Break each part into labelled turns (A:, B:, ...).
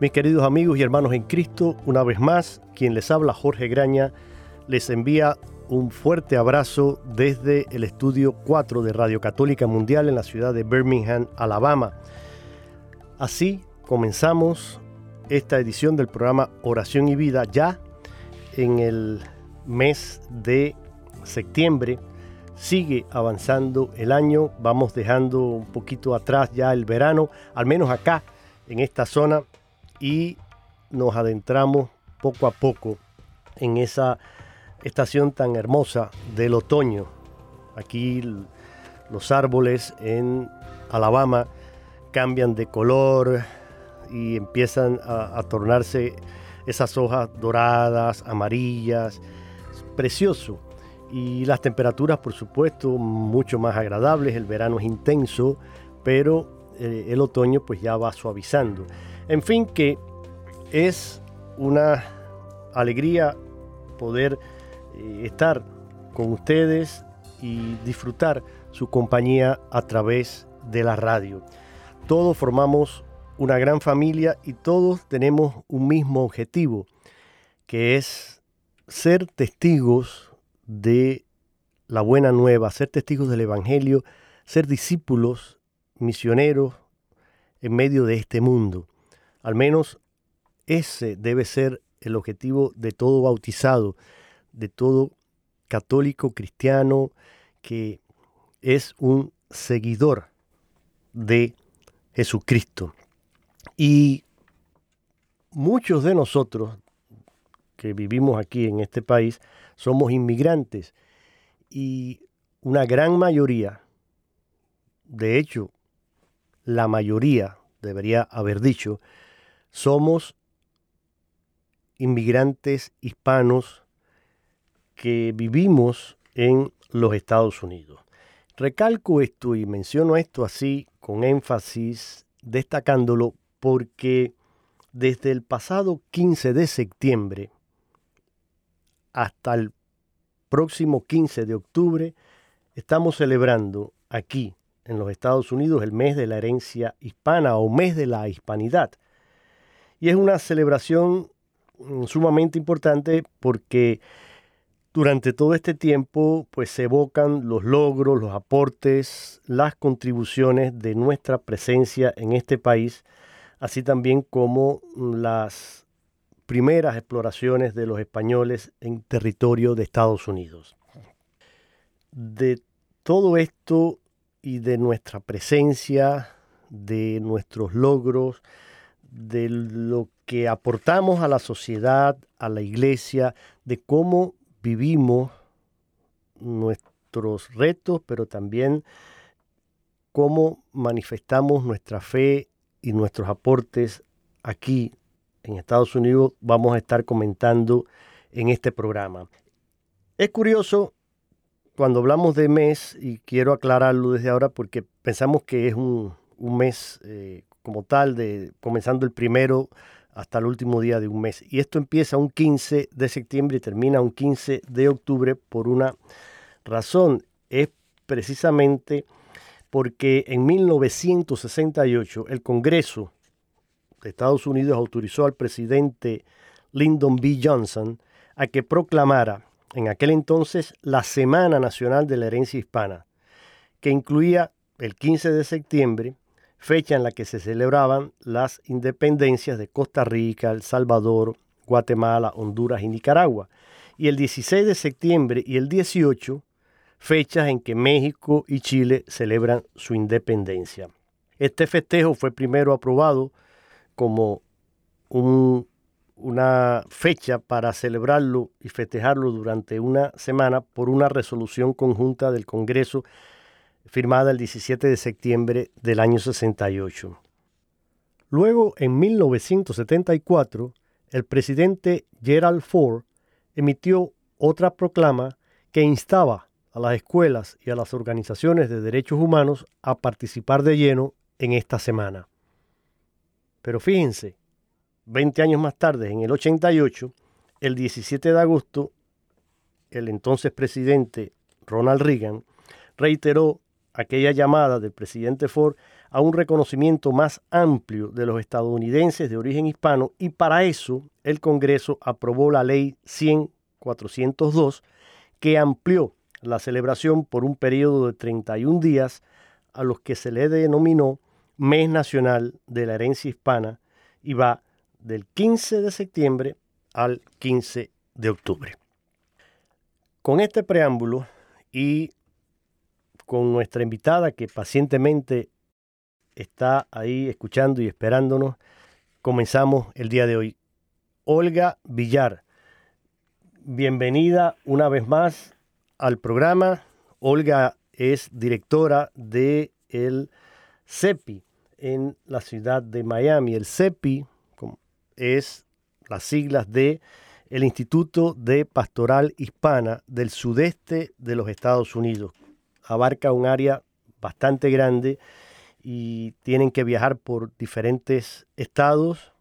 A: Mis queridos amigos y hermanos en Cristo, una vez más, quien les habla Jorge Graña, les envía un fuerte abrazo desde el estudio 4 de Radio Católica Mundial en la ciudad de Birmingham, Alabama. Así comenzamos esta edición del programa Oración y Vida ya en el mes de septiembre. Sigue avanzando el año, vamos dejando un poquito atrás ya el verano, al menos acá en esta zona y nos adentramos poco a poco en esa estación tan hermosa del otoño. Aquí los árboles en Alabama cambian de color y empiezan a, tornarse esas hojas doradas, amarillas, precioso. Y las temperaturas, por supuesto, mucho más agradables. El verano es intenso, pero eh, el otoño pues ya va suavizando. En fin, que es una alegría poder eh, estar con ustedes y disfrutar su compañía a través de la radio. Todos formamos una gran familia y todos tenemos un mismo objetivo, que es ser testigos de la buena nueva, ser testigos del Evangelio, ser discípulos, misioneros en medio de este mundo. Al menos ese debe ser el objetivo de todo bautizado, de todo católico cristiano que es un seguidor de Jesucristo. Y muchos de nosotros que vivimos aquí en este país somos inmigrantes y una gran mayoría, de hecho, la mayoría, debería haber dicho, somos inmigrantes hispanos que vivimos en los Estados Unidos. Recalco esto y menciono esto así con énfasis, destacándolo porque desde el pasado 15 de septiembre hasta el próximo 15 de octubre estamos celebrando aquí en los Estados Unidos el mes de la herencia hispana o mes de la hispanidad. Y es una celebración mm, sumamente importante porque durante todo este tiempo pues se evocan los logros, los aportes, las contribuciones de nuestra presencia en este país, así también como mm, las primeras exploraciones de los españoles en territorio de Estados Unidos. De todo esto y de nuestra presencia, de nuestros logros, de lo que aportamos a la sociedad, a la iglesia, de cómo vivimos nuestros retos, pero también cómo manifestamos nuestra fe y nuestros aportes aquí en Estados Unidos, vamos a estar comentando en este programa. Es curioso cuando hablamos de mes, y quiero aclararlo desde ahora porque pensamos que es un, un mes eh, como tal, de, comenzando el primero hasta el último día de un mes. Y esto empieza un 15 de septiembre y termina un 15 de octubre por una razón. Es precisamente porque en 1968 el Congreso de Estados Unidos autorizó al presidente Lyndon B. Johnson a que proclamara en aquel entonces la Semana Nacional de la Herencia Hispana, que incluía el 15 de septiembre, fecha en la que se celebraban las independencias de Costa Rica, El Salvador, Guatemala, Honduras y Nicaragua, y el 16 de septiembre y el 18, fechas en que México y Chile celebran su independencia. Este festejo fue primero aprobado como una fecha para celebrarlo y festejarlo durante una semana por una resolución conjunta del Congreso firmada el 17 de septiembre del año 68. Luego, en 1974, el presidente Gerald Ford emitió otra proclama que instaba a las escuelas y a las organizaciones de derechos humanos a participar de lleno en esta semana. Pero fíjense, 20 años más tarde, en el 88, el 17 de agosto, el entonces presidente Ronald Reagan reiteró aquella llamada del presidente Ford a un reconocimiento más amplio de los estadounidenses de origen hispano y para eso el Congreso aprobó la ley 100-402 que amplió la celebración por un periodo de 31 días a los que se le denominó Mes Nacional de la Herencia Hispana y va del 15 de septiembre al 15 de octubre. Con este preámbulo y con nuestra invitada que pacientemente está ahí escuchando y esperándonos, comenzamos el día de hoy. Olga Villar, bienvenida una vez más al programa. Olga es directora de el CEPI en la ciudad de Miami. El CEPI es las siglas de el Instituto de Pastoral Hispana del sudeste de los Estados Unidos, abarca un área bastante grande y tienen que viajar por diferentes estados.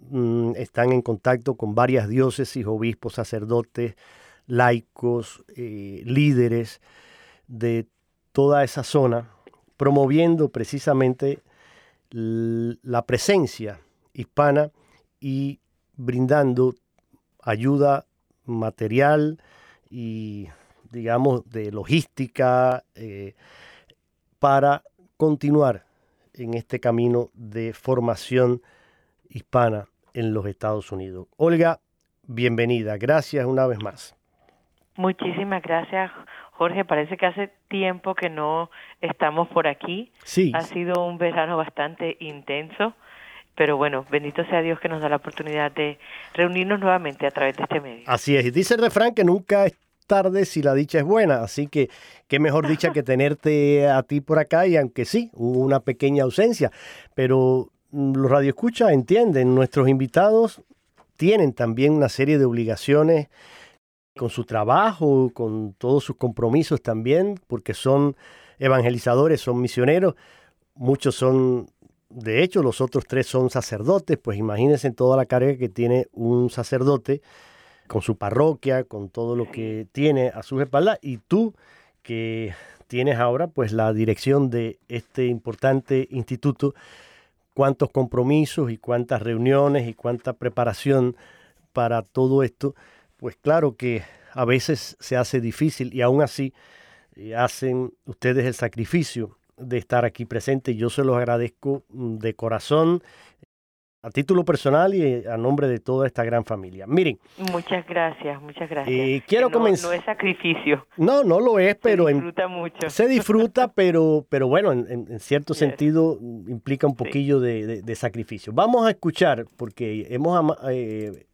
A: Mm, están en contacto con varias diócesis, obispos, sacerdotes, laicos, eh, líderes de toda esa zona, promoviendo precisamente la presencia hispana y brindando ayuda material y digamos, de logística eh, para continuar en este camino de formación hispana en los Estados Unidos. Olga, bienvenida. Gracias una vez más.
B: Muchísimas gracias, Jorge. Parece que hace tiempo que no estamos por aquí.
A: Sí.
B: Ha sido un verano bastante intenso, pero bueno, bendito sea Dios que nos da la oportunidad de reunirnos nuevamente a través de este medio.
A: Así es. Y dice el refrán que nunca tarde si la dicha es buena. Así que qué mejor dicha que tenerte a ti por acá y aunque sí, hubo una pequeña ausencia, pero mm, los radioescuchas entienden, nuestros invitados tienen también una serie de obligaciones con su trabajo, con todos sus compromisos también, porque son evangelizadores, son misioneros, muchos son, de hecho, los otros tres son sacerdotes, pues imagínense toda la carga que tiene un sacerdote con su parroquia, con todo lo que tiene a sus espaldas, y tú que tienes ahora pues la dirección de este importante instituto, cuántos compromisos y cuántas reuniones y cuánta preparación para todo esto, pues claro que a veces se hace difícil y aún así eh, hacen ustedes el sacrificio de estar aquí presente. Yo se los agradezco mm, de corazón a título personal y a nombre de toda esta gran familia. Miren.
B: Muchas gracias, muchas gracias.
A: Eh, quiero comenzar.
B: No es sacrificio.
A: No, no lo es, pero.
B: Se disfruta mucho.
A: Se disfruta, pero, pero bueno, en, cierto sentido implica un poquillo de, sacrificio. Vamos a escuchar, porque hemos eh,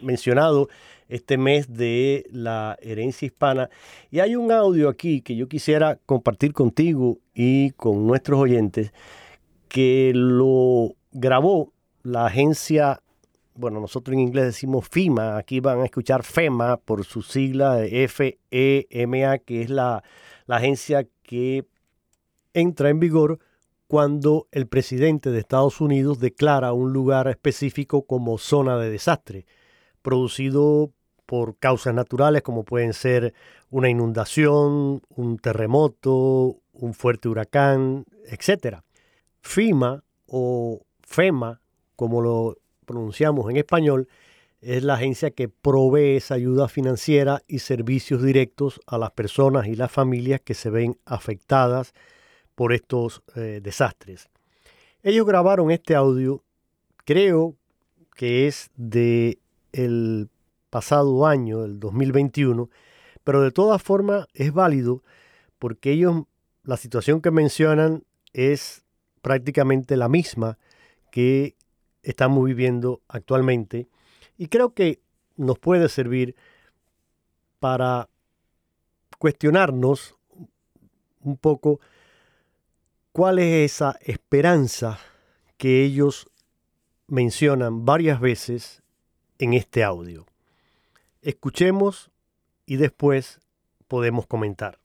A: mencionado este mes de la herencia hispana y hay un audio aquí que yo quisiera compartir contigo y con nuestros oyentes que lo grabó la agencia, bueno, nosotros en inglés decimos FIMA, aquí van a escuchar FEMA por su sigla F-E-M-A, que es la, la agencia que entra en vigor cuando el presidente de Estados Unidos declara un lugar específico como zona de desastre, producido por causas naturales como pueden ser una inundación, un terremoto, un fuerte huracán, etc. FIMA o FEMA, como lo pronunciamos en español, es la agencia que provee esa ayuda financiera y servicios directos a las personas y las familias que se ven afectadas por estos eh, desastres. Ellos grabaron este audio, creo que es de el pasado año, el 2021, pero de todas formas es válido porque ellos, la situación que mencionan es prácticamente la misma que estamos viviendo actualmente y creo que nos puede servir para cuestionarnos un poco cuál es esa esperanza que ellos mencionan varias veces en este audio. Escuchemos y después podemos comentar.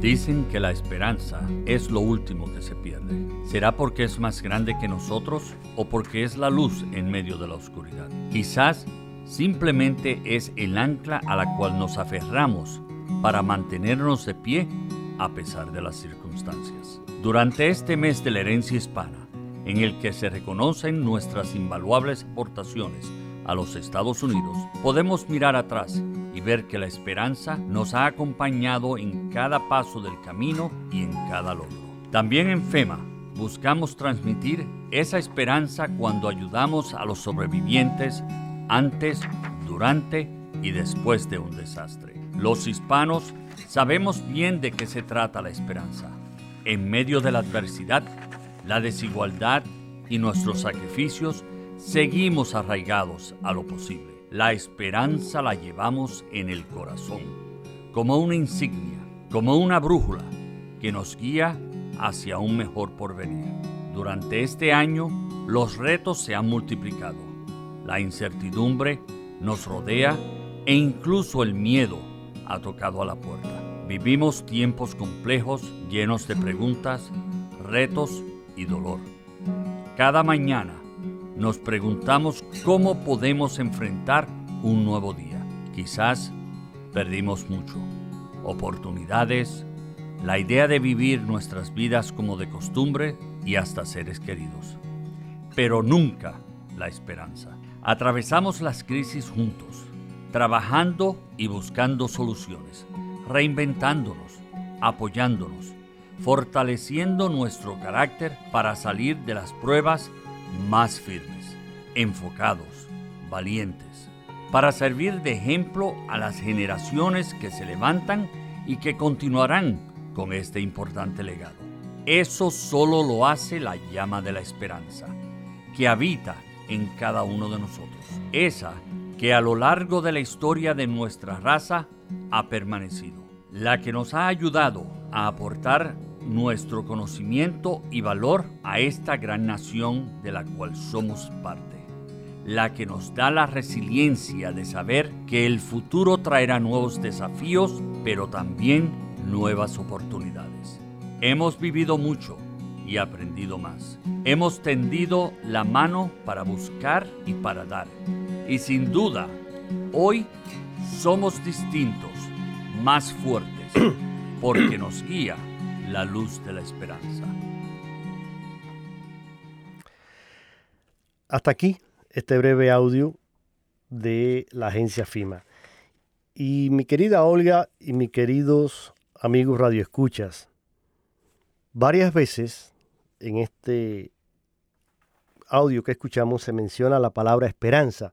C: Dicen que la esperanza es lo último que se pierde. ¿Será porque es más grande que nosotros o porque es la luz en medio de la oscuridad? Quizás simplemente es el ancla a la cual nos aferramos para mantenernos de pie a pesar de las circunstancias. Durante este mes de la herencia hispana, en el que se reconocen nuestras invaluables aportaciones a los Estados Unidos, podemos mirar atrás y ver que la esperanza nos ha acompañado en cada paso del camino y en cada logro. También en FEMA buscamos transmitir esa esperanza cuando ayudamos a los sobrevivientes antes, durante y después de un desastre. Los hispanos Sabemos bien de qué se trata la esperanza. En medio de la adversidad, la desigualdad y nuestros sacrificios, seguimos arraigados a lo posible. La esperanza la llevamos en el corazón, como una insignia, como una brújula que nos guía hacia un mejor porvenir. Durante este año, los retos se han multiplicado. La incertidumbre nos rodea e incluso el miedo ha tocado a la puerta. Vivimos tiempos complejos llenos de preguntas, retos y dolor. Cada mañana nos preguntamos cómo podemos enfrentar un nuevo día. Quizás perdimos mucho. Oportunidades, la idea de vivir nuestras vidas como de costumbre y hasta seres queridos. Pero nunca la esperanza. Atravesamos las crisis juntos trabajando y buscando soluciones, reinventándonos, apoyándonos, fortaleciendo nuestro carácter para salir de las pruebas más firmes, enfocados, valientes, para servir de ejemplo a las generaciones que se levantan y que continuarán con este importante legado. Eso solo lo hace la llama de la esperanza, que habita en cada uno de nosotros. Esa que a lo largo de la historia de nuestra raza ha permanecido, la que nos ha ayudado a aportar nuestro conocimiento y valor a esta gran nación de la cual somos parte, la que nos da la resiliencia de saber que el futuro traerá nuevos desafíos, pero también nuevas oportunidades. Hemos vivido mucho y aprendido más. Hemos tendido la mano para buscar y para dar y sin duda, hoy somos distintos, más fuertes, porque nos guía la luz de la esperanza.
A: Hasta aquí este breve audio de la agencia FIMA. Y mi querida Olga y mis queridos amigos radioescuchas, varias veces en este audio que escuchamos se menciona la palabra esperanza.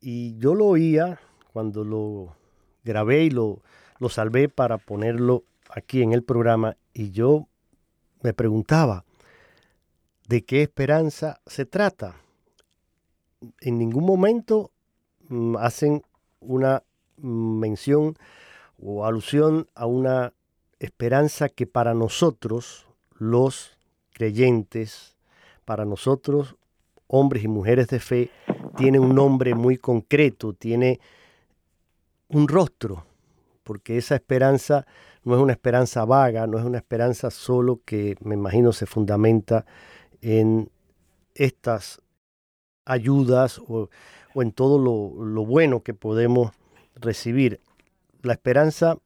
A: Y yo lo oía cuando lo grabé y lo, lo salvé para ponerlo aquí en el programa y yo me preguntaba, ¿de qué esperanza se trata? En ningún momento mm, hacen una mención o alusión a una esperanza que para nosotros, los creyentes, para nosotros, hombres y mujeres de fe, tiene un nombre muy concreto, tiene un rostro, porque esa esperanza no es una esperanza vaga, no es una esperanza solo que me imagino se fundamenta en estas ayudas o, en todo lo, lo bueno que podemos recibir. La esperanza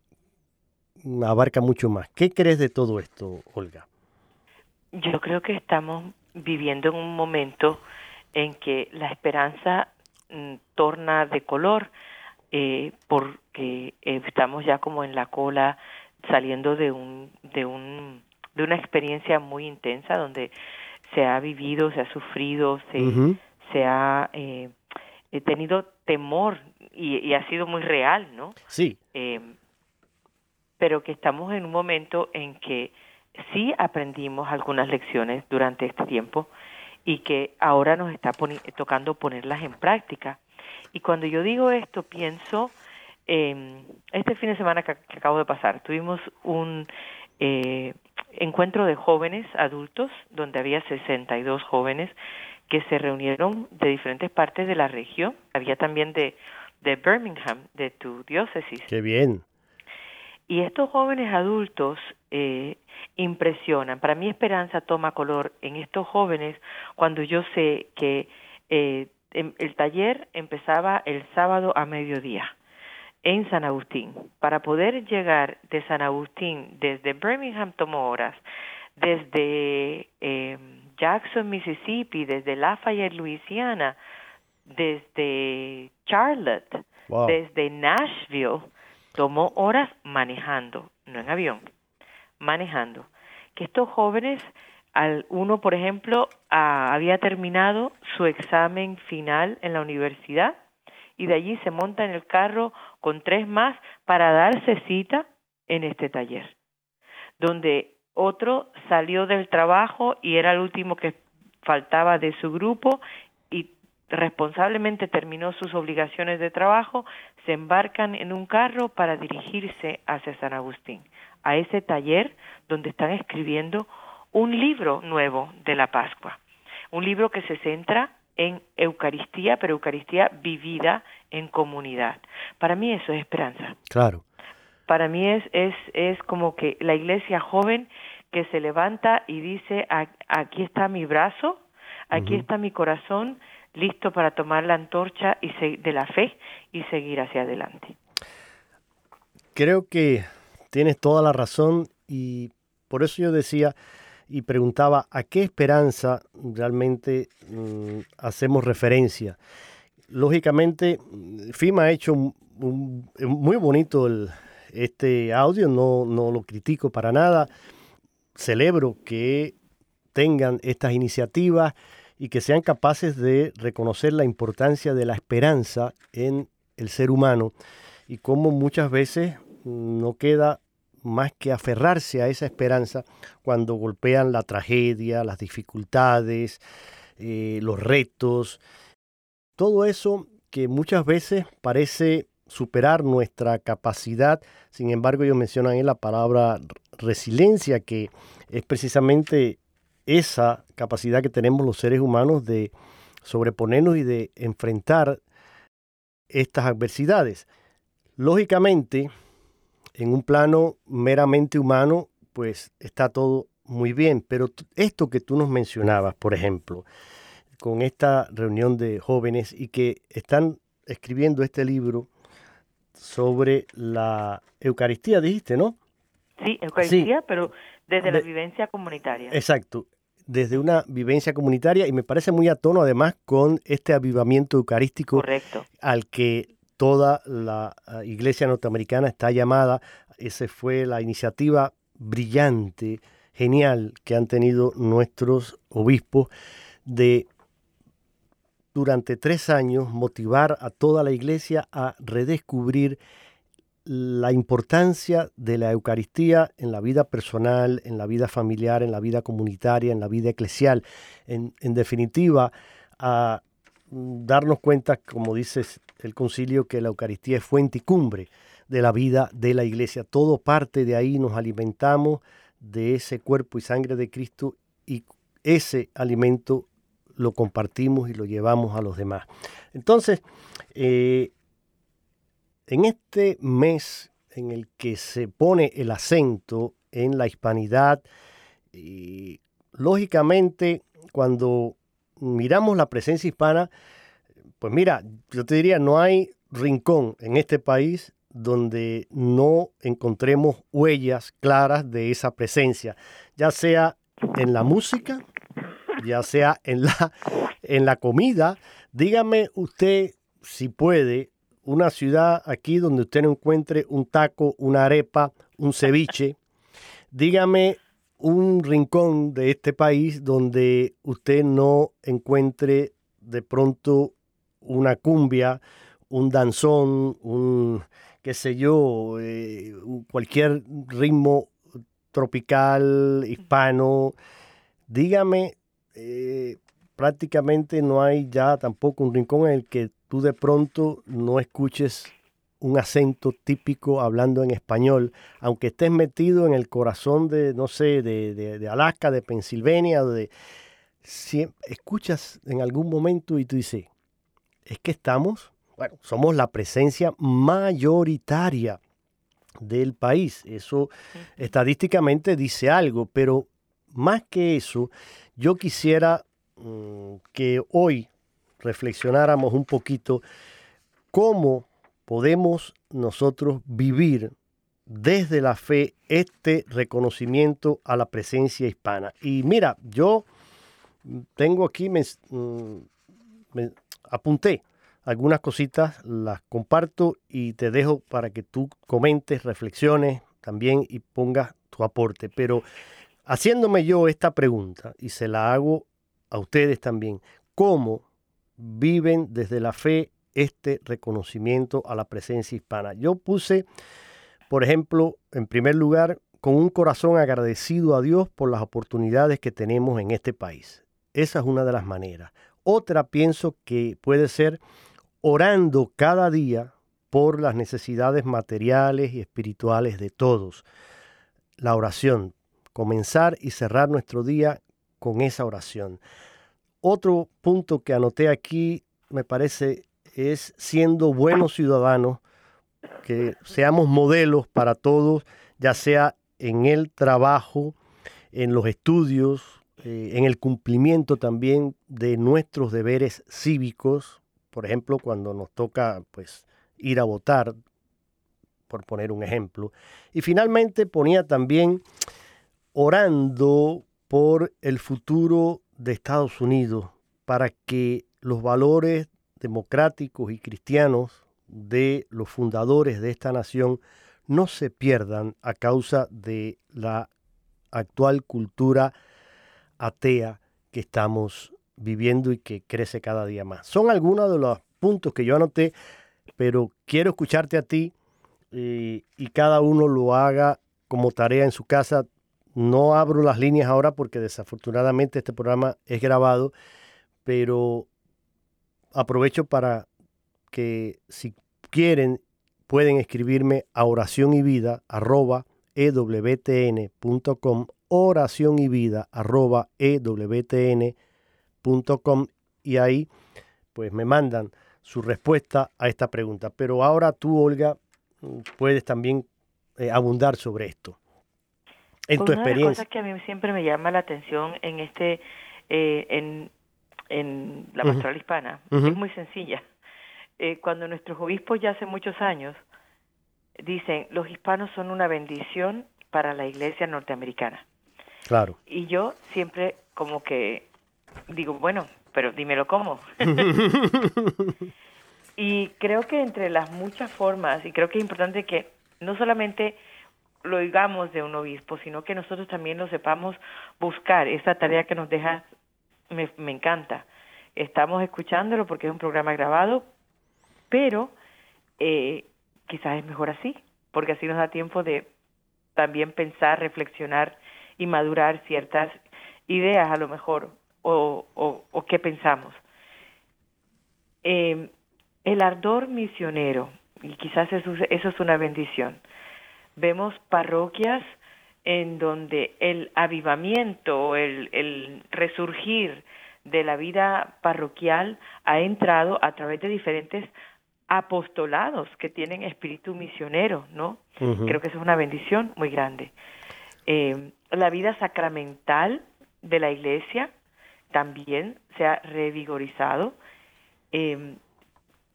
A: abarca mucho más. ¿Qué crees de todo esto, Olga?
B: Yo creo que estamos viviendo en un momento en que la esperanza mm, torna de color eh, porque estamos ya como en la cola saliendo de un de un de una experiencia muy intensa donde se ha vivido se ha sufrido se se ha eh, tenido temor y, ha sido muy real no
A: sí.
B: Eh, pero que estamos en un momento en que sí aprendimos algunas lecciones durante este tiempo y que ahora nos está tocando ponerlas en práctica. Y cuando yo digo esto, pienso, eh, este fin de semana que, acabo de pasar, tuvimos un eh, encuentro de jóvenes adultos, donde había 62 jóvenes que se reunieron de diferentes partes de la región. Había también de, de Birmingham, de tu diócesis.
A: Qué bien.
B: Y estos jóvenes adultos eh, impresionan. Para mí esperanza toma color en estos jóvenes cuando yo sé que eh, em, el taller empezaba el sábado a mediodía en San Agustín. Para poder llegar de San Agustín desde Birmingham tomó horas, desde eh, Jackson, Mississippi, desde Lafayette, Louisiana, desde Charlotte, desde Nashville, tomó horas manejando, no en avión, manejando. Que estos jóvenes, al uno, por ejemplo, había terminado su examen final en la universidad y de allí se monta en el carro con tres más para darse cita en este taller, donde otro salió del trabajo y era el último que faltaba de su grupo responsablemente terminó sus obligaciones de trabajo, se embarcan en un carro para dirigirse hacia San Agustín, a ese taller donde están escribiendo un libro nuevo de la Pascua, un libro que se centra en Eucaristía, pero Eucaristía vivida en comunidad. Para mí eso es esperanza.
A: Claro.
B: Para mí es, es, es como que la iglesia joven que se levanta y dice, aquí está mi brazo, aquí está mi corazón, listo para tomar la antorcha y de la fe y seguir hacia adelante.
A: Creo que tienes toda la razón y por eso yo decía y preguntaba a qué esperanza realmente mm, hacemos referencia. Lógicamente, FIMA ha hecho un, muy bonito este audio, no, no lo critico para nada. Celebro que tengan estas iniciativas y que sean capaces de reconocer la importancia de la esperanza en el ser humano y cómo muchas veces no queda más que aferrarse a esa esperanza cuando golpean la tragedia, las dificultades, eh, los retos, todo eso que muchas veces parece superar nuestra capacidad, sin embargo ellos mencionan en la palabra resiliencia, que es precisamente esa capacidad que tenemos los seres humanos de sobreponernos y de enfrentar estas adversidades. Lógicamente, en un plano meramente humano, pues está todo muy bien, pero esto que tú nos mencionabas, por ejemplo, con esta reunión de jóvenes y que están escribiendo este libro sobre la Eucaristía, dijiste, ¿no?
B: Sí, Eucaristía, pero desde la vivencia comunitaria.
A: Exacto desde una vivencia comunitaria y me parece muy a tono además con este avivamiento eucarístico al que toda la ah, iglesia norteamericana está llamada. Esa fue la iniciativa brillante, genial que han tenido nuestros obispos de durante tres años motivar a toda la iglesia a redescubrir la importancia de la Eucaristía en la vida personal, en la vida familiar, en la vida comunitaria, en la vida eclesial. En, definitiva, a darnos cuenta, como dice el concilio, que la Eucaristía es fuente y cumbre de la vida de la iglesia. Todo parte de ahí, nos alimentamos de ese cuerpo y sangre de Cristo y ese alimento lo compartimos y lo llevamos a los demás. Entonces, eh, en este mes en el que se pone el acento en la hispanidad. Y, lógicamente, cuando miramos la presencia hispana, pues mira, yo te diría, no hay rincón en este país donde no encontremos huellas claras de esa presencia, ya sea en la música, ya sea en la, en la comida. Dígame usted, si puede, una ciudad aquí donde usted no encuentre un taco, una arepa, un ceviche. Dígame un rincón de este país donde usted no encuentre de pronto una cumbia, un danzón, un, qué sé yo, eh, cualquier ritmo tropical, hispano. Dígame, eh, prácticamente no hay ya tampoco un rincón en el que tú de pronto no escuches un acento típico hablando en español, aunque estés metido en el corazón de, no sé, de, de, Alaska, de Pensilvania, de, si escuchas en algún momento y tú dices, es que estamos, bueno, somos la presencia mayoritaria del país. Eso estadísticamente dice algo, pero más que eso, yo quisiera mm, que hoy reflexionáramos un poquito cómo podemos nosotros vivir desde la fe este reconocimiento a la presencia hispana. Y mira, yo tengo aquí, me, mm, apunté algunas cositas, las comparto y te dejo para que tú comentes, reflexiones también y pongas tu aporte. Pero haciéndome yo esta pregunta, y se la hago a ustedes también, ¿cómo viven desde la fe este reconocimiento a la presencia hispana? Yo puse, por ejemplo, en primer lugar, con un corazón agradecido a Dios por las oportunidades que tenemos en este país. Esa es una de las maneras. Otra pienso que puede ser orando cada día por las necesidades materiales y espirituales de todos. La oración, comenzar y cerrar nuestro día con esa oración. Otro punto que anoté aquí me parece es siendo buenos ciudadanos, que seamos modelos para todos, ya sea en el trabajo, en los estudios, eh, en el cumplimiento también de nuestros deberes cívicos, por ejemplo, cuando nos toca pues ir a votar, por poner un ejemplo. Y finalmente ponía también orando por el futuro de Estados Unidos para que los valores democráticos y cristianos de los fundadores de esta nación no se pierdan a causa de la actual cultura atea que estamos viviendo y que crece cada día más. Son algunos de los puntos que yo anoté, pero quiero escucharte a ti eh, y cada uno lo haga como tarea en su casa. No abro las líneas ahora porque desafortunadamente este programa es grabado, pero aprovecho para que si quieren pueden escribirme a oración y vida oración y vida arroba ewtn.com y ahí pues me mandan su respuesta a esta pregunta. Pero ahora tú, Olga, puedes también eh, abundar sobre esto.
B: En tu experiencia. Una de las cosas que a mí siempre me llama la atención en este, eh, en, en la pastoral hispana, es muy sencilla. Eh, cuando nuestros obispos ya hace muchos años dicen, los hispanos son una bendición para la iglesia norteamericana.
A: Claro.
B: Y yo siempre como que digo, bueno, pero dímelo cómo. y creo que entre las muchas formas, y creo que es importante que no solamente lo oigamos de un obispo, sino que nosotros también lo sepamos buscar. Esa tarea que nos deja me, me encanta. Estamos escuchándolo porque es un programa grabado, pero eh, quizás es mejor así, porque así nos da tiempo de también pensar, reflexionar y madurar ciertas ideas a lo mejor o, o, qué pensamos. Eh, el ardor misionero, y quizás eso, eso es una bendición. Vemos parroquias en donde el avivamiento, el, el resurgir de la vida parroquial ha entrado a través de diferentes apostolados que tienen espíritu misionero, ¿no? Creo que eso es una bendición muy grande. Eh, la vida sacramental de la iglesia también se ha revigorizado. Eh,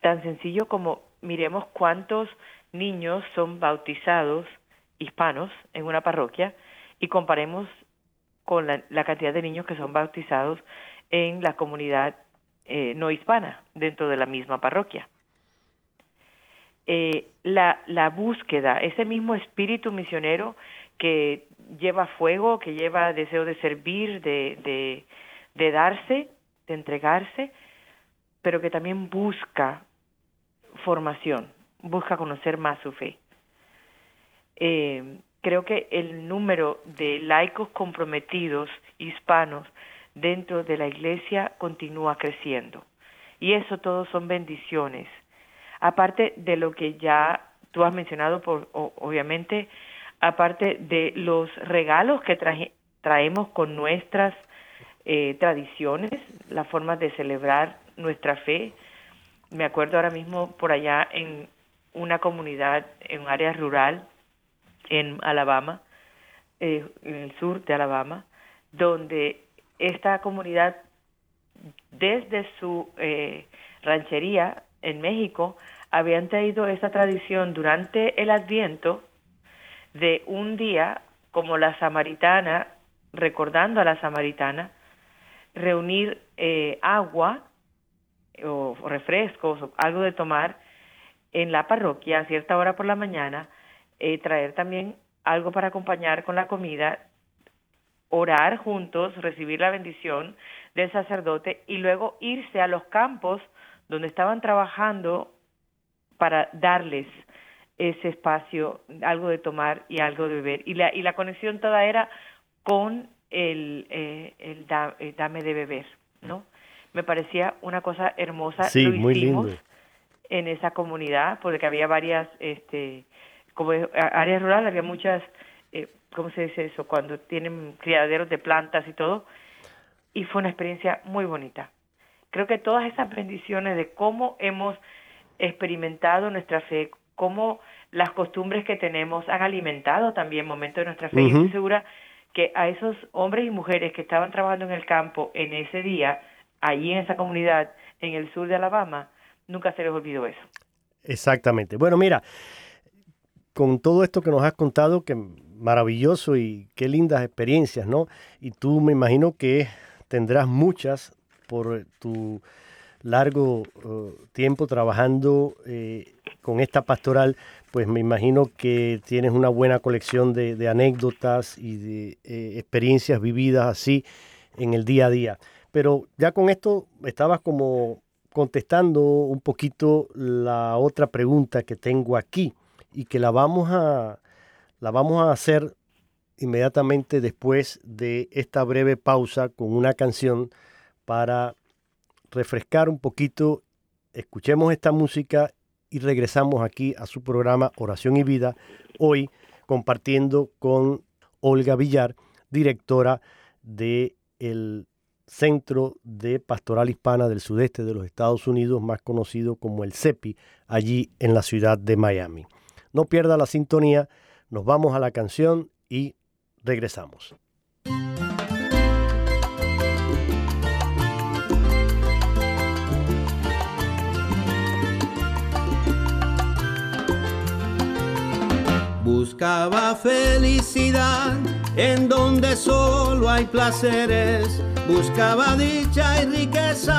B: tan sencillo como miremos cuántos niños son bautizados hispanos en una parroquia y comparemos con la, cantidad de niños que son bautizados en la comunidad eh, no hispana dentro de la misma parroquia. Eh, la, la búsqueda, ese mismo espíritu misionero que lleva fuego, que lleva deseo de servir, de darse, de entregarse, pero que también busca formación, busca conocer más su fe. Eh, creo que el número de laicos comprometidos hispanos dentro de la iglesia continúa creciendo. Y eso todo son bendiciones. Aparte de lo que ya tú has mencionado, por, obviamente, aparte de los regalos que traemos con nuestras eh, tradiciones, la forma de celebrar nuestra fe. Me acuerdo ahora mismo por allá en una comunidad, en un área rural, en Alabama, eh, en el sur de Alabama, donde esta comunidad, desde su eh, ranchería en México, habían traído esa tradición durante el Adviento de un día como la samaritana, recordando a la samaritana, reunir eh, agua o, refrescos o algo de tomar en la parroquia a cierta hora por la mañana, eh, traer también algo para acompañar con la comida, orar juntos, recibir la bendición del sacerdote y luego irse a los campos donde estaban trabajando para darles ese espacio, algo de tomar y algo de beber. Y la, y la conexión toda era con el, eh, el, dame de beber, ¿no? Me parecía una cosa hermosa.
A: Sí, muy lindo.
B: En esa comunidad, porque había varias, este, como áreas rurales, había muchas, eh, ¿cómo se dice eso? Cuando tienen criaderos de plantas y todo. Y fue una experiencia muy bonita. Creo que todas esas bendiciones de cómo hemos experimentado nuestra fe, cómo las costumbres que tenemos han alimentado también momentos de nuestra fe. Y estoy segura que a esos hombres y mujeres que estaban trabajando en el campo en ese día, allí en esa comunidad, en el sur de Alabama, nunca se les olvidó eso.
A: Exactamente. Bueno, mira, con todo esto que nos has contado, que maravilloso y qué lindas experiencias, ¿no? Y tú me imagino que tendrás muchas por tu largo eh, tiempo trabajando eh, con esta pastoral, pues me imagino que tienes una buena colección de, anécdotas y de eh, experiencias vividas así en el día a día. Pero ya con esto estabas como contestando un poquito la otra pregunta que tengo aquí y que la vamos a, la vamos a hacer inmediatamente después de esta breve pausa con una canción para refrescar un poquito, escuchemos esta música y regresamos aquí a su programa Oración y Vida, hoy compartiendo con Olga Villar, directora del el Centro de Pastoral Hispana del Sudeste de los Estados Unidos, más conocido como el CEPI, allí en la ciudad de Miami. No pierda la sintonía, nos vamos a la canción y regresamos.
D: Buscaba felicidad en donde solo hay placeres. Buscaba dicha y riqueza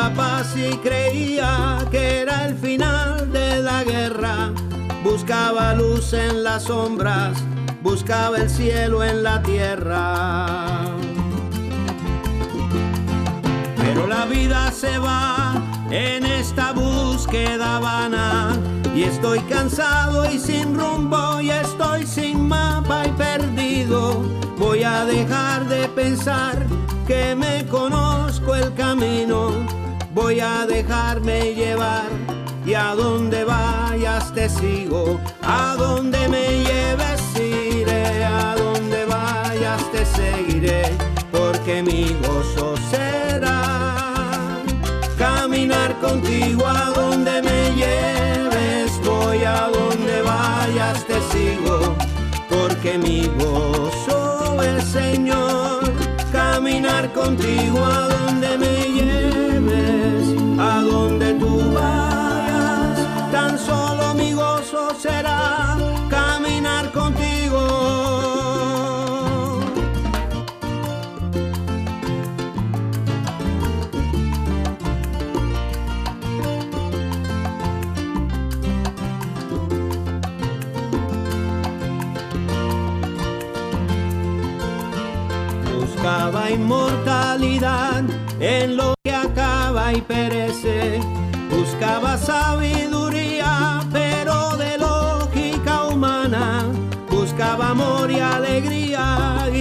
D: Buscaba paz y creía que era el final de la guerra. Buscaba luz en las sombras, buscaba el cielo en la tierra. Pero la vida se va en esta búsqueda vana y estoy cansado y sin rumbo y estoy sin mapa y perdido. Voy a dejar de pensar que me conozco el camino. Voy a dejarme llevar y a donde vayas te sigo. A donde me lleves iré, a donde vayas te seguiré, porque mi gozo será contigo a donde me lleves, voy a donde vayas, te sigo, porque mi gozo es Señor, caminar contigo a donde me lleves, gozo será caminar contigo. buscaba inmortalidad en lo que acaba y perece. Buscaba sabiduría,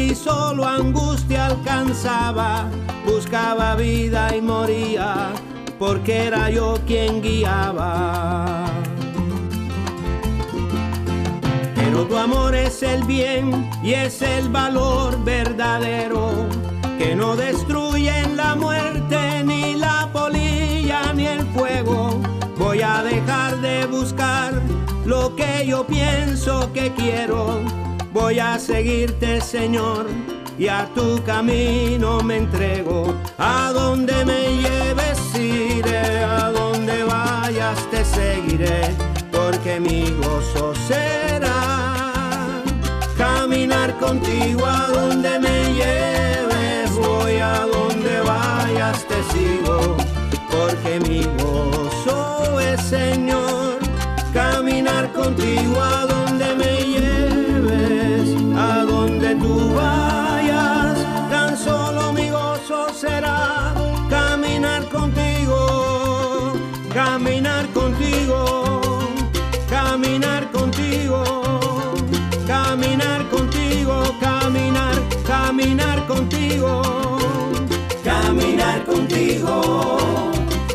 D: y solo angustia alcanzaba. Buscaba vida y moría, porque era yo quien guiaba. Pero tu amor es el bien y es el valor verdadero que no destruyen la muerte ni la polilla ni el fuego. Voy a dejar de buscar lo que yo pienso que quiero. Voy a seguirte, Señor, y a tu camino me entrego. A donde me lleves iré, a donde vayas te seguiré, porque mi gozo será caminar contigo a donde me lleves, voy a donde vayas te sigo, porque mi gozo es Señor, caminar contigo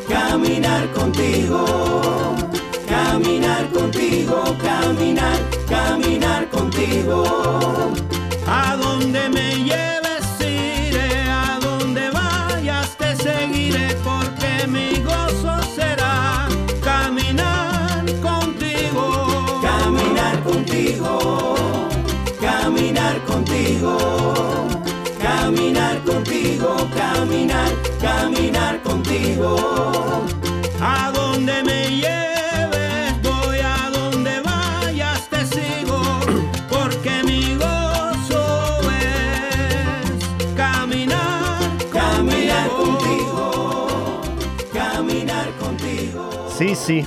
D: caminar contigo, caminar contigo, caminar, caminar contigo. A donde me lleves iré, a donde vayas te seguiré, porque mi gozo será caminar contigo, caminar contigo caminar contigo, caminar contigo, caminar, caminar contigo. A donde me lleves, voy a donde vayas, te sigo, porque mi gozo es caminar, caminar contigo, caminar contigo.
A: Sí, sí,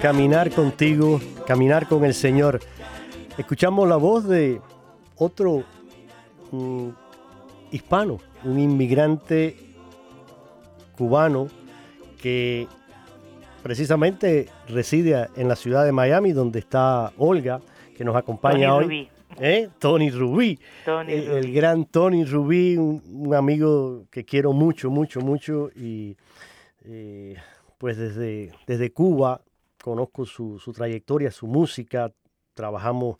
A: caminar contigo, caminar con el Señor. Escuchamos la voz de otro mm, hispano, un inmigrante cubano que precisamente reside en la ciudad de Miami, donde está Olga, que nos acompaña
B: Tony
A: hoy.
B: Rubí.
A: ¿Eh? Tony Rubí,
B: Tony
A: el, el
B: Rubí.
A: gran Tony Rubí, un, un amigo que quiero mucho, mucho, mucho y eh, pues desde, desde Cuba conozco su, su trayectoria, su música, trabajamos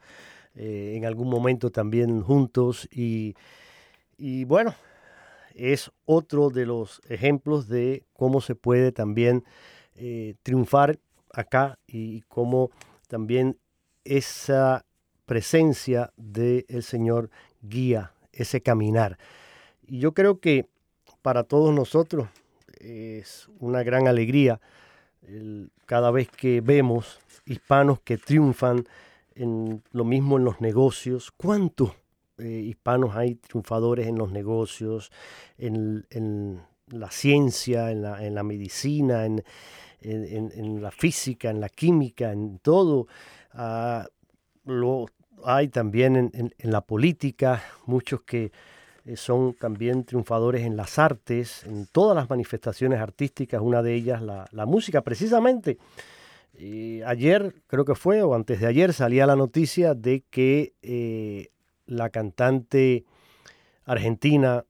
A: eh, en algún momento también juntos y, y bueno, es otro de los ejemplos de cómo se puede también eh, triunfar acá y cómo también esa presencia del Señor guía ese caminar. Y yo creo que para todos nosotros es una gran alegría cada vez que vemos hispanos que triunfan en lo mismo en los negocios. ¿Cuántos eh, hispanos hay triunfadores en los negocios, en, en la ciencia, en la, en la medicina, en, en- la física, en la química, en todo? Ah, lo hay también en, la política, muchos que eh, son también triunfadores en las artes, en todas las manifestaciones artísticas, una de ellas la, la música. Precisamente, ayer, creo que fue, o antes de ayer, salía la noticia de que eh, la cantante argentina,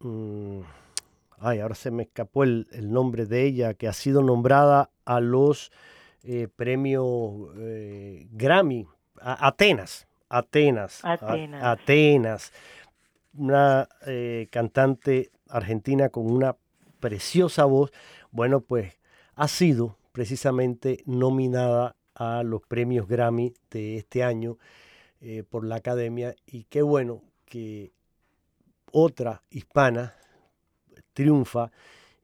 A: mm, ay, ahora se me escapó el, el nombre de ella, que ha sido nombrada a los eh, premios eh, Grammy, a- Atenas, Atenas, a-
B: Atenas.
A: Atenas, una eh, cantante argentina con una preciosa voz. Bueno, pues ha sido precisamente nominada a los premios Grammy de este año eh, por la academia y qué bueno que otra hispana triunfa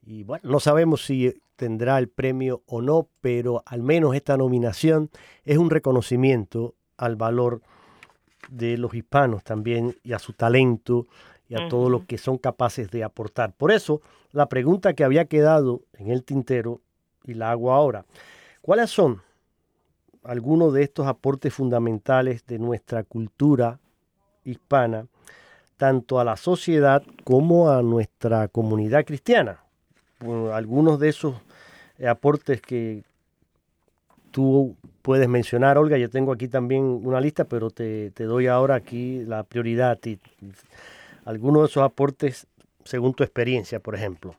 A: y bueno, no sabemos si tendrá el premio o no, pero al menos esta nominación es un reconocimiento al valor de los hispanos también y a su talento y a todo lo que son capaces de aportar. Por eso, la pregunta que había quedado en el tintero y la hago ahora, ¿cuáles son algunos de estos aportes fundamentales de nuestra cultura hispana, tanto a la sociedad como a nuestra comunidad cristiana? algunos de esos aportes que tú puedes mencionar, Olga, yo tengo aquí también una lista, pero te, doy ahora aquí la prioridad y algunos de esos aportes según tu experiencia, por ejemplo.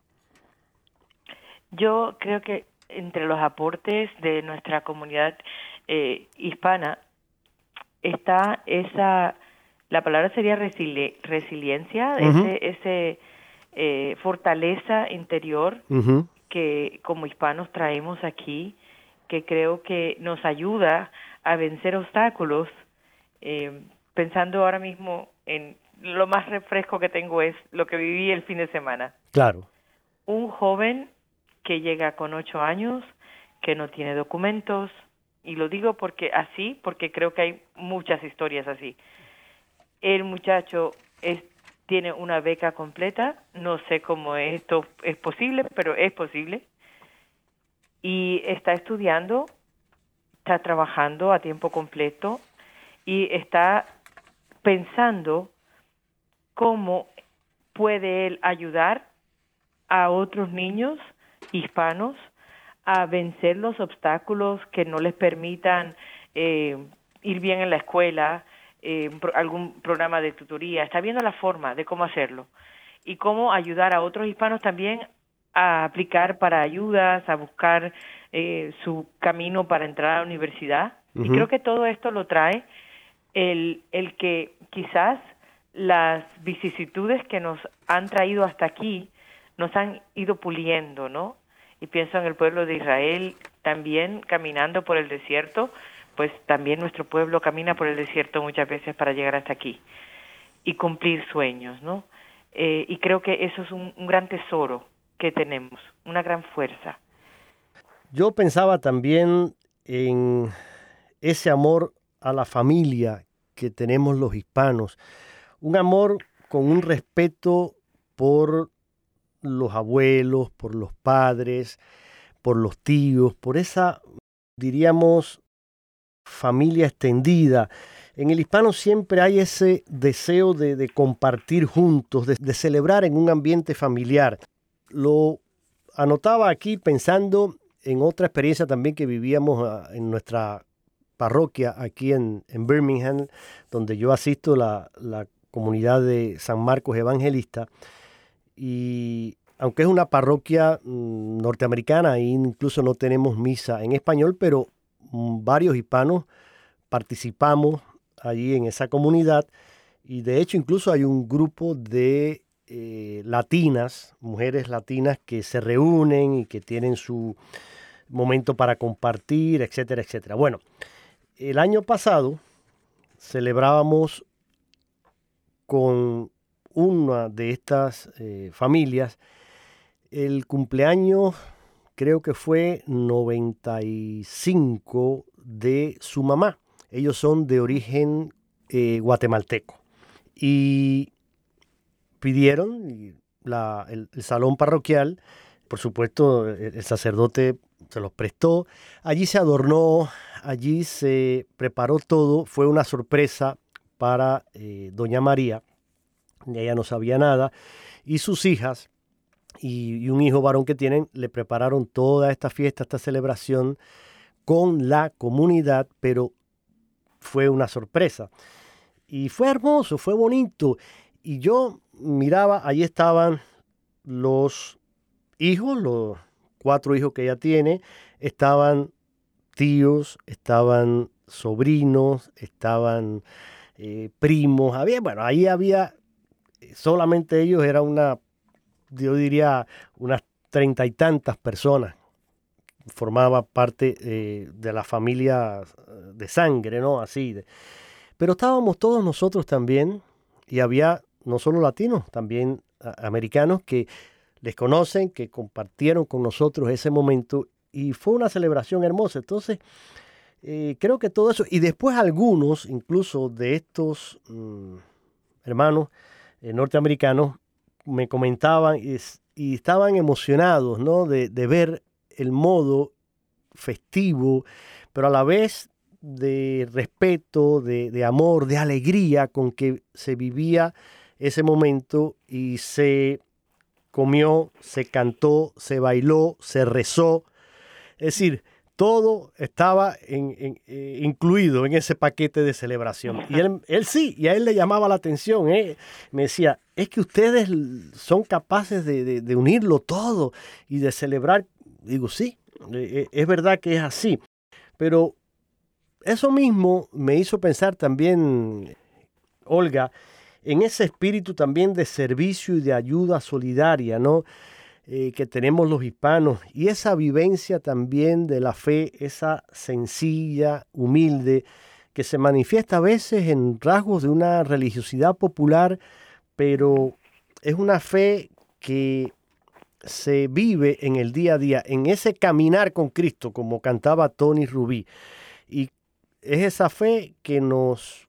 B: Yo creo que entre los aportes de nuestra comunidad eh, hispana está esa, la palabra sería resiliencia, ese, ese eh, fortaleza interior que como hispanos traemos aquí, que creo que nos ayuda a vencer obstáculos. Eh, pensando ahora mismo en lo más refresco que tengo es lo que viví el fin de semana.
A: Claro.
B: Un joven que llega con ocho años, que no tiene documentos, y lo digo porque así, porque creo que hay muchas historias así. El muchacho tiene una beca completa, no sé cómo esto es posible, pero es posible, y está estudiando, está trabajando a tiempo completo y está pensando cómo puede él ayudar a otros niños hispanos a vencer los obstáculos que no les permitan eh, ir bien en la escuela, eh, algún programa de tutoría. Está viendo la forma de cómo hacerlo y cómo ayudar a otros hispanos también a aplicar para ayudas, a buscar eh, su camino para entrar a la universidad. Y creo que todo esto lo trae el, el que quizás las vicisitudes que nos han traído hasta aquí nos han ido puliendo, ¿no? Y pienso en el pueblo de Israel también caminando por el desierto, pues también nuestro pueblo camina por el desierto muchas veces para llegar hasta aquí y cumplir sueños, ¿no? Eh, y creo que eso es un, un gran tesoro que tenemos, una gran fuerza.
A: Yo pensaba también en ese amor a la familia que tenemos los hispanos, un amor con un respeto por los abuelos, por los padres, por los tíos, por esa, diríamos, familia extendida. En el hispano siempre hay ese deseo de, compartir juntos, de, celebrar en un ambiente familiar. Lo anotaba aquí pensando en otra experiencia también que vivíamos ah, en nuestra parroquia aquí en, Birmingham, donde yo asisto la, la comunidad de San Marcos Evangelista y aunque es una parroquia mm, norteamericana, incluso no tenemos misa en español, pero mm, varios hispanos participamos allí en esa comunidad y de hecho incluso hay un grupo de eh, latinas, mujeres latinas que se reúnen y que tienen su momento para compartir, etcétera, etcétera. Bueno, el año pasado celebrábamos con una de estas eh, familias el cumpleaños creo que fue 95 de su mamá. Ellos son de origen eh, guatemalteco. Y pidieron el, salón parroquial, por supuesto el, sacerdote se los prestó, allí se adornó, allí se preparó todo, fue una sorpresa para eh, doña María ella no sabía nada, y sus hijas y, un hijo varón que tienen le prepararon toda esta fiesta, esta celebración con la comunidad, pero fue una sorpresa. Y fue hermoso, fue bonito. Y yo miraba, ahí estaban los hijos, los cuatro hijos que ella tiene, estaban tíos, estaban sobrinos, estaban eh, primos, había, bueno, ahí había solamente ellos era una, yo diría, unas treinta y tantas personas formaba parte eh, de la familia de sangre, ¿no? Así. Pero estábamos todos nosotros también y había no solo latinos, también americanos que les conocen, que compartieron con nosotros ese momento y fue una celebración hermosa. Entonces, eh, creo que todo eso, y después algunos, incluso de estos mm, hermanos eh, norteamericanos, me comentaban y, estaban emocionados ¿no? de, ver el modo festivo, pero a la vez de respeto, de, amor, de alegría con que se vivía ese momento y se comió, se cantó, se bailó, se rezó. Es decir, todo estaba eh, incluido en ese paquete de celebración. Y él, sí, y a él le llamaba la atención. ¿eh? Me decía, es que ustedes son capaces de, unirlo todo y de celebrar. Digo, sí, eh, es verdad que es así. Pero eso mismo me hizo pensar también, Olga, en ese espíritu también de servicio y de ayuda solidaria, ¿no? Eh, que tenemos los hispanos y esa vivencia también de la fe, esa sencilla, humilde, que se manifiesta a veces en rasgos de una religiosidad popular, pero es una fe que se vive en el día a día, en ese caminar con Cristo, como cantaba Tony Rubí. Y es esa fe que nos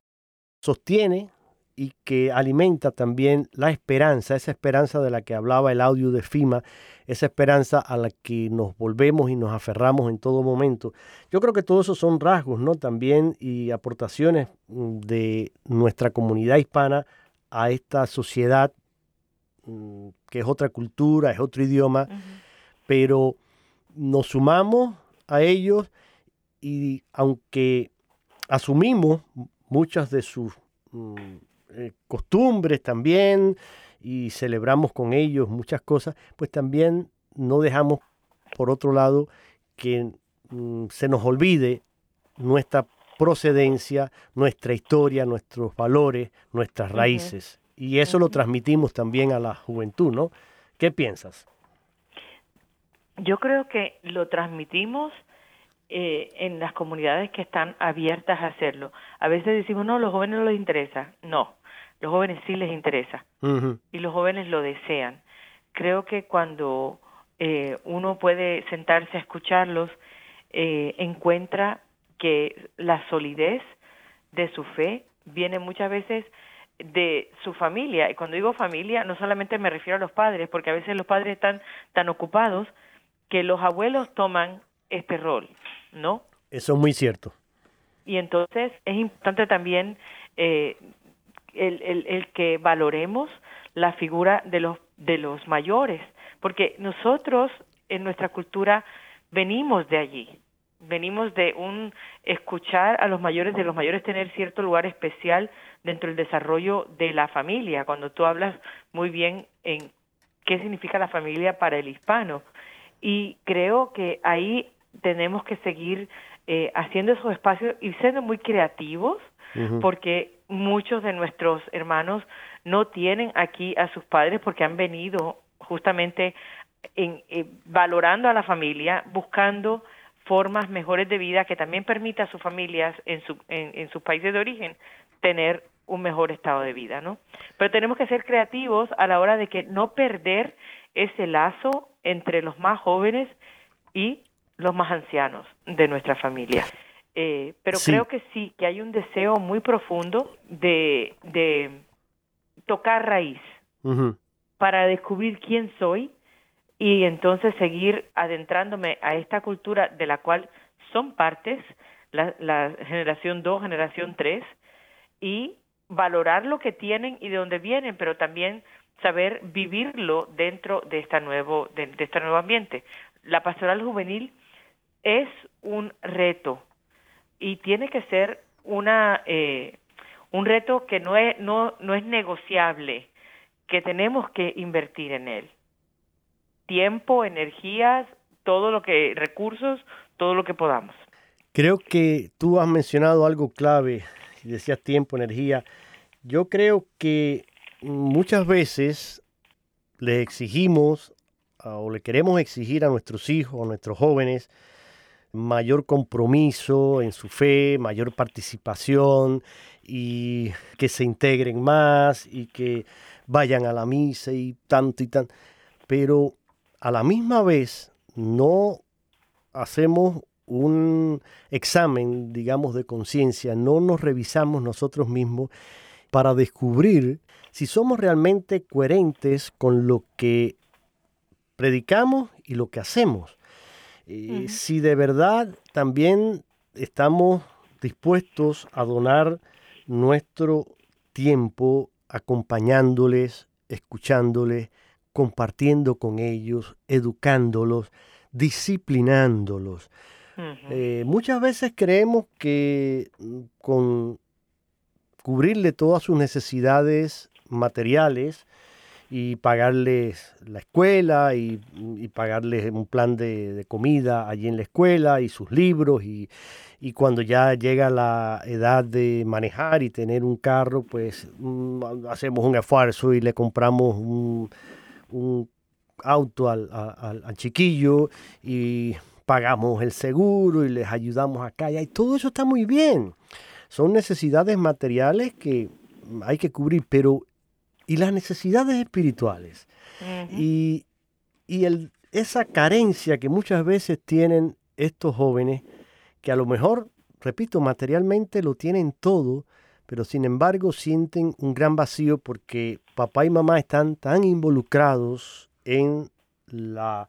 A: sostiene, y que alimenta también la esperanza, esa esperanza de la que hablaba el audio de FIMA, esa esperanza a la que nos volvemos y nos aferramos en todo momento. Yo creo que todos esos son rasgos, ¿no? También y aportaciones mm, de nuestra comunidad hispana a esta sociedad mm, que es otra cultura, es otro idioma, pero nos sumamos a ellos y aunque asumimos muchas de sus mm, eh, costumbres también y celebramos con ellos muchas cosas, pues también no dejamos, por otro lado, que mm, se nos olvide nuestra procedencia, nuestra historia, nuestros valores, nuestras raíces. Y eso lo transmitimos también a la juventud, ¿no? ¿Qué piensas?
B: Yo creo que lo transmitimos eh, en las comunidades que están abiertas a hacerlo. A veces decimos, no, los jóvenes no les interesa. No, los jóvenes sí les interesa y los jóvenes lo desean. Creo que cuando eh, uno puede sentarse a escucharlos, eh, encuentra que la solidez de su fe viene muchas veces de su familia. Y cuando digo familia, no solamente me refiero a los padres, porque a veces los padres están tan ocupados que los abuelos toman este rol, ¿no?
A: Eso es muy cierto.
B: Y entonces es importante también eh, el, el, que valoremos la figura de los, de los mayores, porque nosotros en nuestra cultura venimos de allí, venimos de un escuchar a los mayores, de los mayores tener cierto lugar especial dentro del desarrollo de la familia, cuando tú hablas muy bien en qué significa la familia para el hispano. Y creo que ahí tenemos que seguir eh, haciendo esos espacios y siendo muy creativos, porque muchos de nuestros hermanos no tienen aquí a sus padres porque han venido justamente en, eh, valorando a la familia, buscando formas mejores de vida que también permita a sus familias en, su, en, sus países de origen tener un mejor estado de vida, ¿no? Pero tenemos que ser creativos a la hora de que no perder ese lazo entre los más jóvenes y los más ancianos de nuestra familia. Eh, pero creo que sí, que hay un deseo muy profundo de, de tocar raíz para descubrir quién soy y entonces seguir adentrándome a esta cultura de la cual son partes, la, la generación 2, generación 3, y valorar lo que tienen y de dónde vienen, pero también saber vivirlo dentro de, esta nuevo, de este nuevo ambiente. La pastoral juvenil es un reto, y tiene que ser una eh, un reto que no es no no es negociable que tenemos que invertir en él. Tiempo energías todo lo que recursos todo lo que podamos.
A: Creo que tú has mencionado algo clave decías tiempo energía. Yo creo que muchas veces le exigimos o le queremos exigir a nuestros hijos, a nuestros jóvenes, mayor compromiso en su fe, mayor participación y que se integren más y que vayan a la misa y tanto y tanto. Pero a la misma vez no hacemos un examen, digamos, de conciencia, no nos revisamos nosotros mismos para descubrir si somos realmente coherentes con lo que predicamos y lo que hacemos. Eh, si de verdad también estamos dispuestos a donar nuestro tiempo acompañándoles, escuchándoles, compartiendo con ellos, educándolos, disciplinándolos. Eh, muchas veces creemos que mm, con cubrirle todas sus necesidades materiales y pagarles la escuela y, pagarles un plan de, comida allí en la escuela y sus libros y, cuando ya llega la edad de manejar y tener un carro, pues mm, hacemos un esfuerzo y le compramos un, auto al, al, chiquillo y pagamos el seguro y les ayudamos acá y todo eso está muy bien. Son necesidades materiales que hay que cubrir, pero ¿y las necesidades espirituales? Y, el, esa carencia que muchas veces tienen estos jóvenes, que a lo mejor, repito, materialmente lo tienen todo, pero sin embargo sienten un gran vacío porque papá y mamá están tan involucrados en la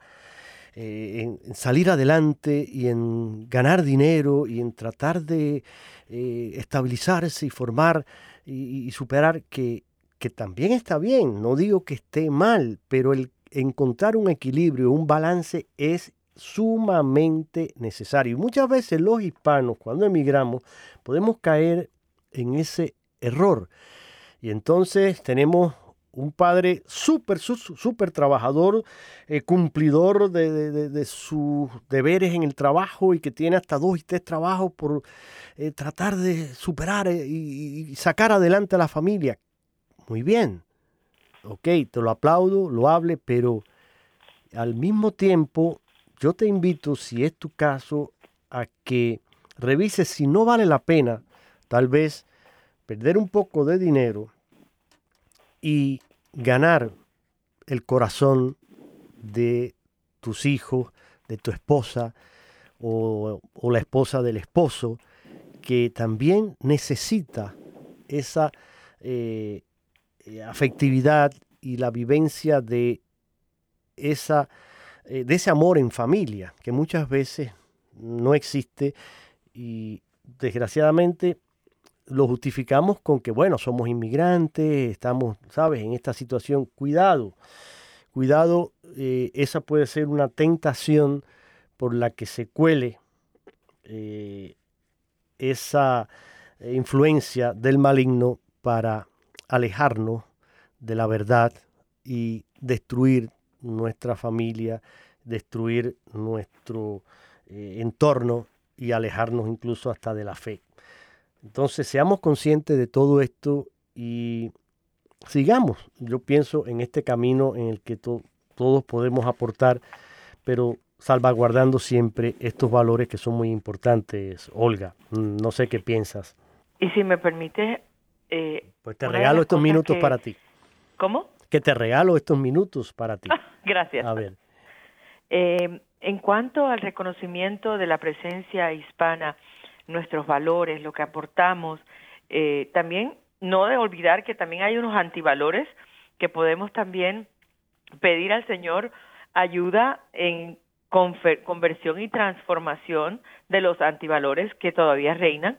A: eh, en, salir adelante y en ganar dinero y en tratar de eh, estabilizarse y formar y, superar que, que, también está bien, no digo que esté mal, pero el encontrar un equilibrio, un balance es sumamente necesario. Y muchas veces los hispanos, cuando emigramos, podemos caer en ese error. Y entonces tenemos un padre súper, súper trabajador, eh, cumplidor de, sus deberes en el trabajo y que tiene hasta dos y tres trabajos por eh, tratar de superar eh, y, sacar adelante a la familia. Muy bien, ok, te lo aplaudo, lo hable, pero al mismo tiempo yo te invito, si es tu caso, a que revises si no vale la pena, tal vez, perder un poco de dinero y ganar el corazón de tus hijos, de tu esposa o, la esposa del esposo, que también necesita esa eh, afectividad y la vivencia de, esa, eh, de ese amor en familia, que muchas veces no existe y desgraciadamente lo justificamos con que, bueno, somos inmigrantes, estamos, ¿sabes?, en esta situación. Cuidado, cuidado, eh, esa puede ser una tentación por la que se cuele eh, esa influencia del maligno para alejarnos de la verdad y destruir nuestra familia, destruir nuestro eh, entorno y alejarnos incluso hasta de la fe. Entonces, seamos conscientes de todo esto y sigamos, yo pienso, en este camino en el que todos podemos aportar, pero salvaguardando siempre estos valores que son muy importantes. Olga, no sé qué piensas.
B: Y si me permite... Eh,
A: pues te regalo estos minutos para ti.
B: ¿Cómo?
A: Que te regalo estos minutos para ti.
B: Gracias.
A: A ver.
B: Eh, en cuanto al reconocimiento de la presencia hispana, nuestros valores, lo que aportamos. Eh, también no de olvidar que también hay unos antivalores que podemos también pedir al Señor ayuda en conversión y transformación de los antivalores que todavía reinan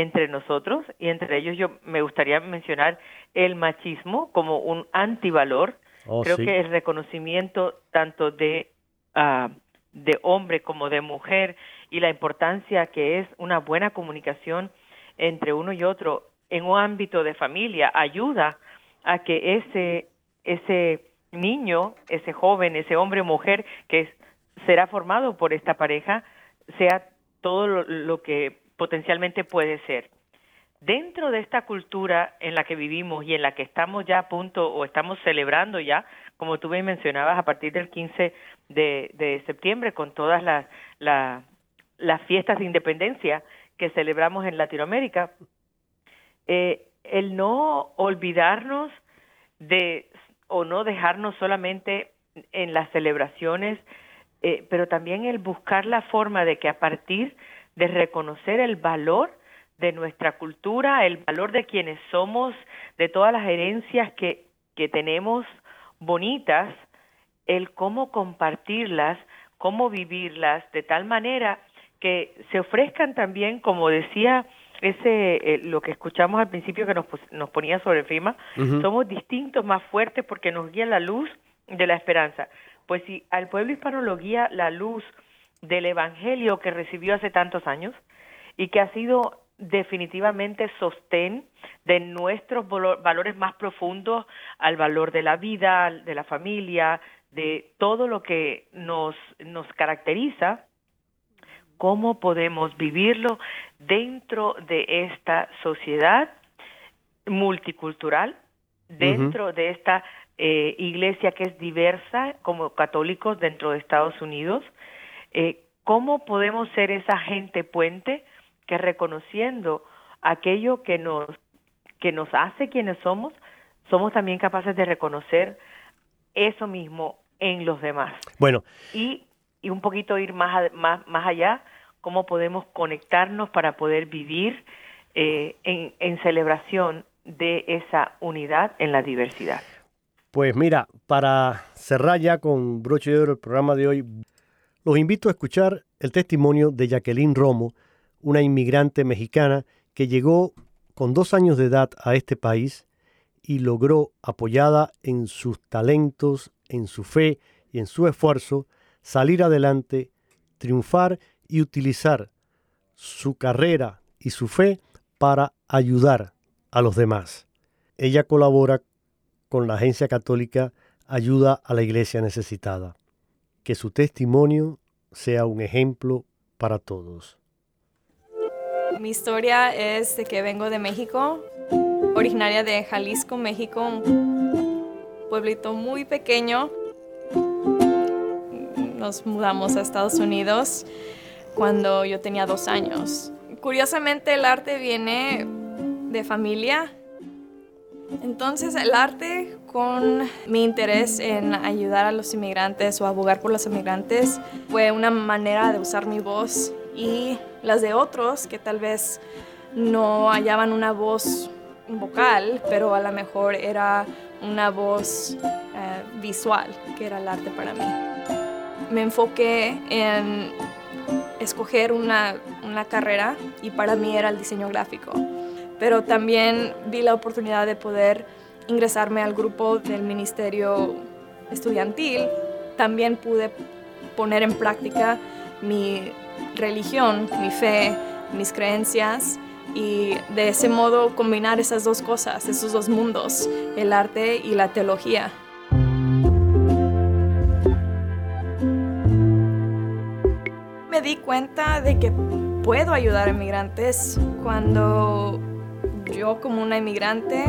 B: entre nosotros y entre ellos yo me gustaría mencionar el machismo como un antivalor. Oh, Creo que el reconocimiento tanto de, uh, de hombre como de mujer y la importancia que es una buena comunicación entre uno y otro en un ámbito de familia ayuda a que ese ese niño, ese joven, ese hombre o mujer que será formado por esta pareja sea todo lo, que potencialmente puede ser. Dentro de esta cultura en la que vivimos y en la que estamos ya a punto o estamos celebrando ya como tú me mencionabas, a partir del 15 de, septiembre, con todas las, las fiestas de independencia que celebramos en Latinoamérica, eh, el no olvidarnos de o no dejarnos solamente en las celebraciones, eh, pero también el buscar la forma de que a partir de reconocer el valor de nuestra cultura, el valor de quienes somos, de todas las herencias que, que tenemos bonitas, el cómo compartirlas, cómo vivirlas, de tal manera que se ofrezcan también, como decía ese eh, lo que escuchamos al principio que nos, nos ponía sobre firma, somos distintos, más fuertes porque nos guía la luz de la esperanza. Pues si al pueblo hispano lo guía la luz del evangelio que recibió hace tantos años y que ha sido definitivamente sostén de nuestros valores más profundos al valor de la vida, de la familia, de todo lo que nos, nos caracteriza, cómo podemos vivirlo dentro de esta sociedad multicultural, dentro de esta eh, iglesia que es diversa como católicos dentro de Estados Unidos, eh, cómo podemos ser esa gente puente que reconociendo aquello que nos que nos hace quienes somos, somos también capaces de reconocer eso mismo en los demás.
A: Bueno,
B: y y un poquito ir más, más, más allá, cómo podemos conectarnos para poder vivir eh, en, en celebración de esa unidad en la diversidad.
A: Pues mira, para cerrar ya con broche de oro el programa de hoy, los invito a escuchar el testimonio de Jacqueline Romo, una inmigrante mexicana que llegó con dos años de edad a este país y logró, apoyada en sus talentos, en su fe y en su esfuerzo, salir adelante, triunfar y utilizar su carrera y su fe para ayudar a los demás. Ella colabora con la Agencia Católica Ayuda a la Iglesia Necesitada. Que su testimonio sea un ejemplo para todos.
E: Mi historia es de que vengo de México, originaria de Jalisco, México, un pueblito muy pequeño nos mudamos a Estados Unidos cuando yo tenía dos años. Curiosamente el arte viene de familia. Entonces el arte con mi interés en ayudar a los inmigrantes o abogar por los inmigrantes fue una manera de usar mi voz y las de otros que tal vez no hallaban una voz vocal, pero a lo mejor era una voz eh, visual, que era el arte para mí me enfoqué en escoger una, carrera y para mí era el diseño gráfico. Pero también vi la oportunidad de poder ingresarme al grupo del ministerio estudiantil. También pude poner en práctica mi religión, mi fe, mis creencias y de ese modo combinar esas dos cosas, esos dos mundos, el arte y la teología. me di cuenta de que puedo ayudar a inmigrantes cuando yo como una inmigrante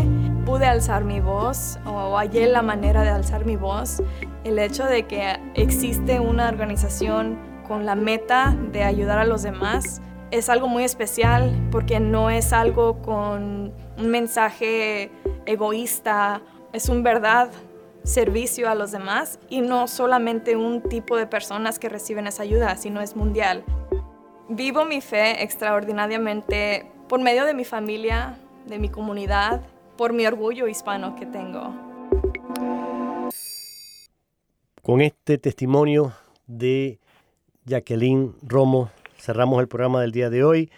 E: pude alzar mi voz o hallé la manera de alzar mi voz. El hecho de que existe una organización con la meta de ayudar a los demás es algo muy especial porque no es algo con un mensaje egoísta, es un verdad servicio a los demás y no solamente un tipo de personas que reciben esa ayuda, sino es mundial. Vivo mi fe extraordinariamente por medio de mi familia, de mi comunidad, por mi orgullo hispano que tengo.
A: Con este testimonio de Jacqueline Romo cerramos el programa del día de hoy.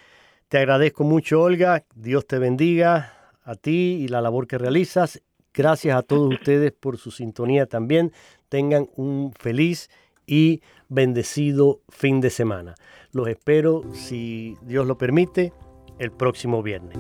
A: Te agradezco mucho, Olga. Dios te bendiga a ti y la labor que realizas Gracias a todos ustedes por su sintonía también. Tengan un feliz y bendecido fin de semana. Los espero, si Dios lo permite, el próximo viernes.